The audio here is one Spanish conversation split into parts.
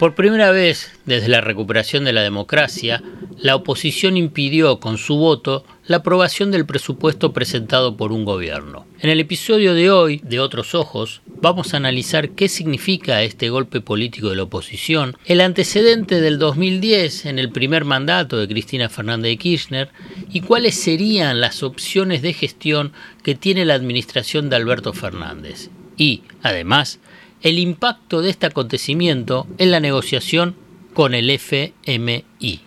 Por primera vez desde la recuperación de la democracia, la oposición impidió con su voto la aprobación del presupuesto presentado por un gobierno. En el episodio de hoy, de Otros Ojos, vamos a analizar qué significa este golpe político de la oposición, el antecedente del 2010 en el primer mandato de Cristina Fernández de Kirchner y cuáles serían las opciones de gestión que tiene la administración de Alberto Fernández. Y, además, el impacto de este acontecimiento en la negociación con el FMI.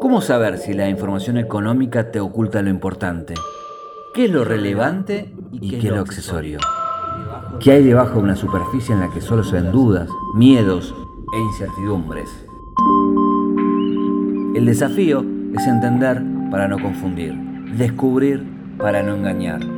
¿Cómo saber si la información económica te oculta lo importante? ¿Qué es lo relevante y qué es lo accesorio? ¿Qué hay debajo de una superficie en la que solo se ven dudas, miedos e incertidumbres? El desafío es entender para no confundir, descubrir para no engañar.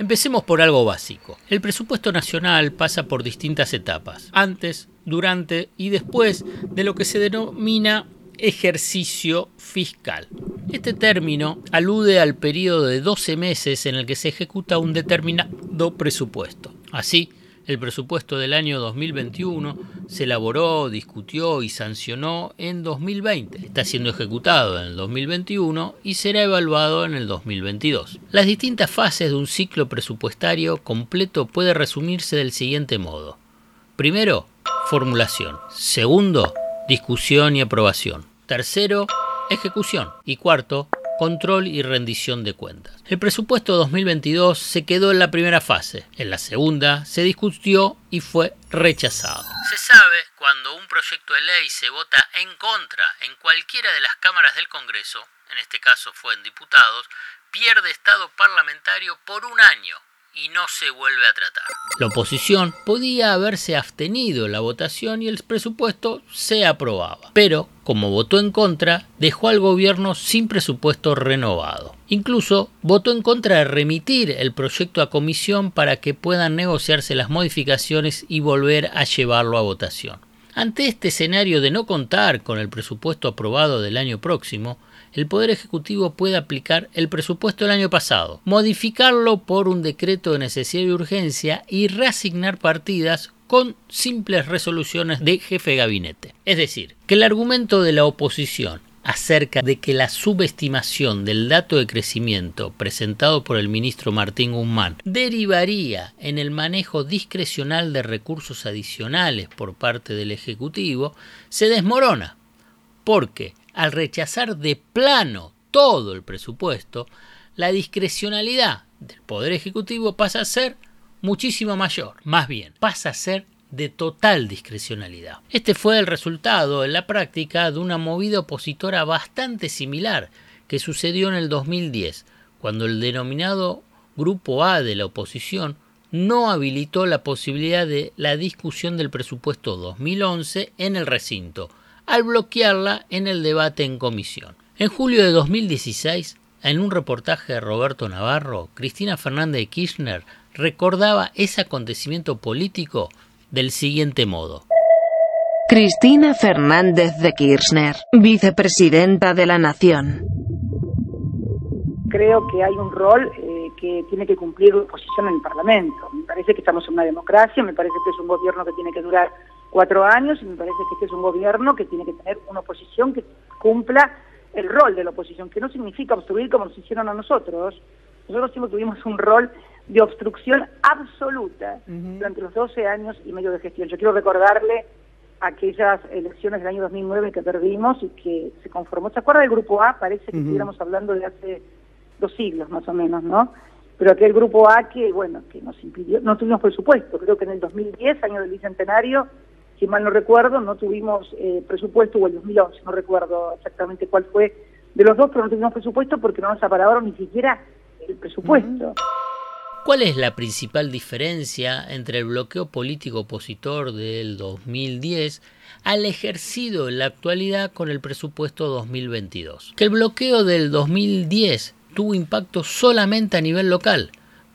Empecemos por algo básico. El presupuesto nacional pasa por distintas etapas, antes, durante y después de lo que se denomina ejercicio fiscal. Este término alude al periodo de 12 meses en el que se ejecuta un determinado presupuesto. Así, el presupuesto del año 2021 se elaboró, discutió y sancionó en 2020. Está siendo ejecutado en el 2021 y será evaluado en el 2022. Las distintas fases de un ciclo presupuestario completo puede resumirse del siguiente modo. Primero, formulación. Segundo, discusión y aprobación. Tercero, ejecución. Y cuarto, control y rendición de cuentas. El presupuesto 2022 se quedó en la primera fase, en la segunda se discutió y fue rechazado. Se sabe cuando un proyecto de ley se vota en contra en cualquiera de las cámaras del Congreso, en este caso fue en diputados, pierde estado parlamentario por un año y no se vuelve a tratar. La oposición podía haberse abstenido en la votación y el presupuesto se aprobaba, pero como votó en contra, dejó al gobierno sin presupuesto renovado. Incluso votó en contra de remitir el proyecto a comisión para que puedan negociarse las modificaciones y volver a llevarlo a votación. Ante este escenario de no contar con el presupuesto aprobado del año próximo, el Poder Ejecutivo puede aplicar el presupuesto del año pasado, modificarlo por un decreto de necesidad y urgencia y reasignar partidas con simples resoluciones de jefe de gabinete. Es decir, que el argumento de la oposición acerca de que la subestimación del dato de crecimiento presentado por el ministro Martín Guzmán derivaría en el manejo discrecional de recursos adicionales por parte del Ejecutivo se desmorona, porque al rechazar de plano todo el presupuesto, la discrecionalidad del Poder Ejecutivo pasa a ser muchísimo mayor, más bien, pasa a ser de total discrecionalidad. Este fue el resultado en la práctica de una movida opositora bastante similar que sucedió en el 2010, cuando el denominado Grupo A de la oposición no habilitó la posibilidad de la discusión del presupuesto 2011 en el recinto, al bloquearla en el debate en comisión. En julio de 2016, en un reportaje de Roberto Navarro, Cristina Fernández de Kirchner recordaba ese acontecimiento político del siguiente modo. Cristina Fernández de Kirchner, vicepresidenta de la Nación. Creo que hay un rol eh, que tiene que cumplir la oposición en el Parlamento. Me parece que estamos en una democracia, me parece que es un gobierno que tiene que durar cuatro años y me parece que este es un gobierno que tiene que tener una oposición que cumpla el rol de la oposición, que no significa obstruir como nos hicieron a nosotros. Nosotros siempre tuvimos un rol de obstrucción absoluta durante los 12 años y medio de gestión. Yo quiero recordarle aquellas elecciones del año 2009 que perdimos y que se conformó. ¿Se acuerda del Grupo A? Parece que estuviéramos hablando de hace dos siglos más o menos, ¿no? Pero aquel Grupo A que, bueno, que nos impidió, no tuvimos presupuesto. Creo que en el 2010, año del Bicentenario, si mal no recuerdo, no tuvimos eh, presupuesto, o el 2011, no recuerdo exactamente cuál fue de los dos, pero no tuvimos presupuesto porque no nos apararon ni siquiera el presupuesto. ¿Cuál es la principal diferencia entre el bloqueo político opositor del 2010 al ejercido en la actualidad con el presupuesto 2022? Que el bloqueo del 2010 tuvo impacto solamente a nivel local,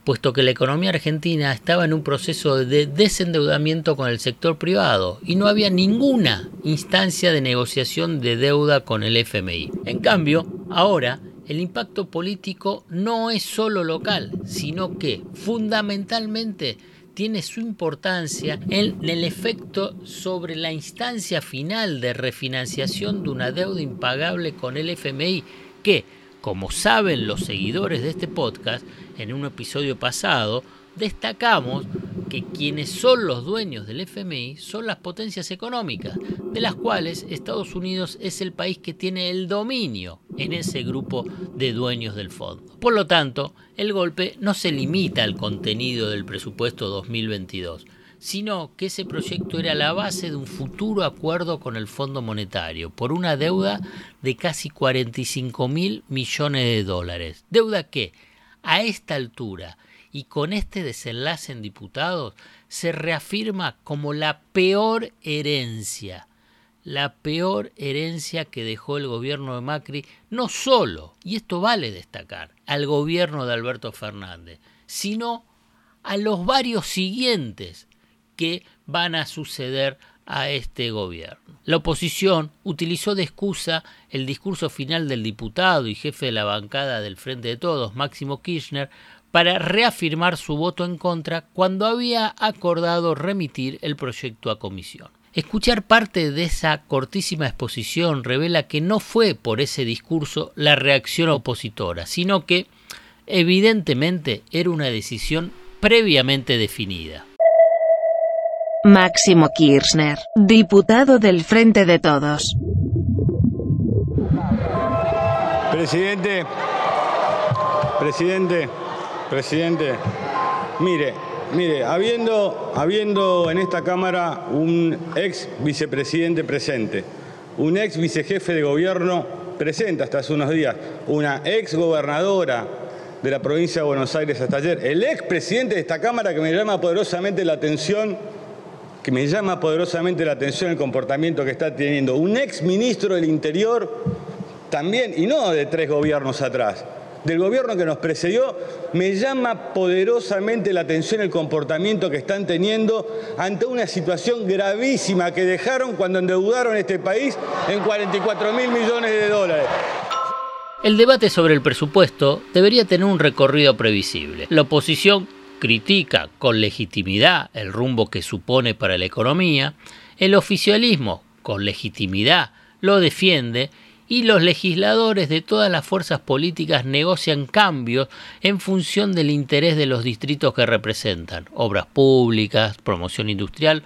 puesto que la economía argentina estaba en un proceso de desendeudamiento con el sector privado y no había ninguna instancia de negociación de deuda con el FMI. En cambio, ahora el impacto político no es solo local, sino que fundamentalmente tiene su importancia en el efecto sobre la instancia final de refinanciación de una deuda impagable con el FMI que, como saben los seguidores de este podcast, en un episodio pasado, destacamos que quienes son los dueños del FMI son las potencias económicas, de las cuales Estados Unidos es el país que tiene el dominio en ese grupo de dueños del fondo. Por lo tanto, el golpe no se limita al contenido del presupuesto 2022, sino que ese proyecto era la base de un futuro acuerdo con el Fondo Monetario por una deuda de casi 45 mil millones de dólares. Deuda que, a esta altura y con este desenlace en diputados, se reafirma como la peor herencia, la peor herencia que dejó el gobierno de Macri, no solo, y esto vale destacar, al gobierno de Alberto Fernández, sino a los varios siguientes que van a suceder a este gobierno. La oposición utilizó de excusa el discurso final del diputado y jefe de la bancada del Frente de Todos, Máximo Kirchner, para reafirmar su voto en contra cuando había acordado remitir el proyecto a comisión. Escuchar parte de esa cortísima exposición revela que no fue por ese discurso la reacción opositora, sino que evidentemente era una decisión previamente definida. Máximo Kirchner, diputado del Frente de Todos. Presidente, presidente, presidente, mire, mire, habiendo, habiendo en esta Cámara un ex vicepresidente presente, un ex vicejefe de gobierno presente hasta hace unos días, una ex gobernadora de la provincia de Buenos Aires hasta ayer, el ex presidente de esta Cámara que me llama poderosamente la atención que me llama poderosamente la atención el comportamiento que está teniendo un ex ministro del Interior también, y no de tres gobiernos atrás, del gobierno que nos precedió, me llama poderosamente la atención el comportamiento que están teniendo ante una situación gravísima que dejaron cuando endeudaron este país en 44 mil millones de dólares. El debate sobre el presupuesto debería tener un recorrido previsible. La oposición critica con legitimidad el rumbo que supone para la economía, el oficialismo con legitimidad lo defiende y los legisladores de todas las fuerzas políticas negocian cambios en función del interés de los distritos que representan. Obras públicas, promoción industrial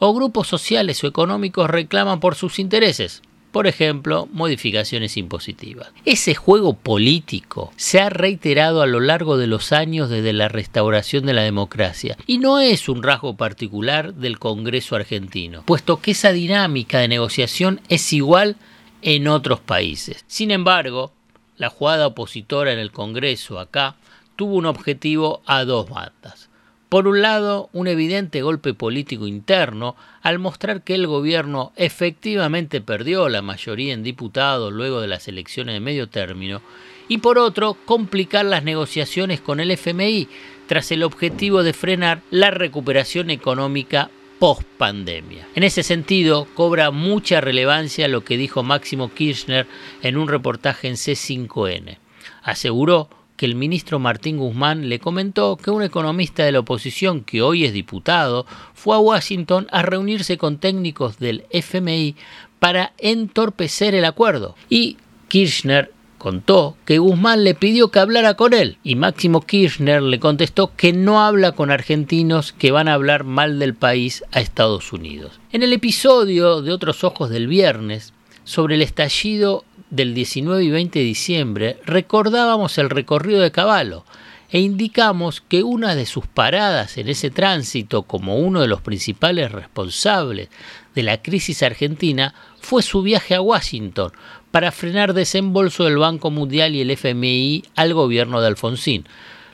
o grupos sociales o económicos reclaman por sus intereses por ejemplo, modificaciones impositivas. Ese juego político se ha reiterado a lo largo de los años desde la restauración de la democracia y no es un rasgo particular del Congreso argentino, puesto que esa dinámica de negociación es igual en otros países. Sin embargo, la jugada opositora en el Congreso acá tuvo un objetivo a dos bandas. Por un lado, un evidente golpe político interno al mostrar que el gobierno efectivamente perdió la mayoría en diputados luego de las elecciones de medio término, y por otro, complicar las negociaciones con el FMI tras el objetivo de frenar la recuperación económica post pandemia. En ese sentido, cobra mucha relevancia lo que dijo Máximo Kirchner en un reportaje en C5N. Aseguró que el ministro Martín Guzmán le comentó que un economista de la oposición, que hoy es diputado, fue a Washington a reunirse con técnicos del FMI para entorpecer el acuerdo. Y Kirchner contó que Guzmán le pidió que hablara con él y Máximo Kirchner le contestó que no habla con argentinos que van a hablar mal del país a Estados Unidos. En el episodio de Otros Ojos del viernes, sobre el estallido del 19 y 20 de diciembre recordábamos el recorrido de Caballo e indicamos que una de sus paradas en ese tránsito como uno de los principales responsables de la crisis argentina fue su viaje a Washington para frenar desembolso del Banco Mundial y el FMI al gobierno de Alfonsín,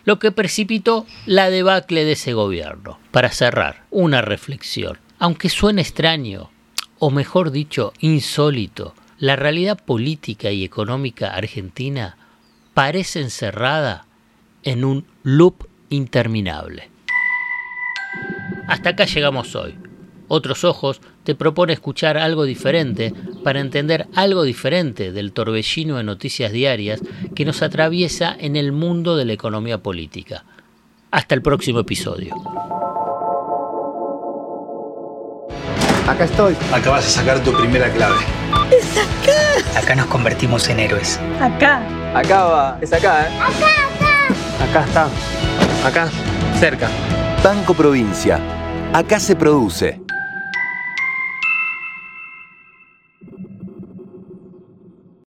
lo que precipitó la debacle de ese gobierno. Para cerrar, una reflexión. Aunque suene extraño, o mejor dicho, insólito, la realidad política y económica argentina parece encerrada en un loop interminable. Hasta acá llegamos hoy. Otros Ojos te propone escuchar algo diferente para entender algo diferente del torbellino de noticias diarias que nos atraviesa en el mundo de la economía política. Hasta el próximo episodio. Acá estoy. Acá vas a sacar tu primera clave. Acá nos convertimos en héroes. Acá. Acá va. Es acá, ¿eh? Acá, acá. Acá está. Acá, cerca. Banco Provincia. Acá se produce.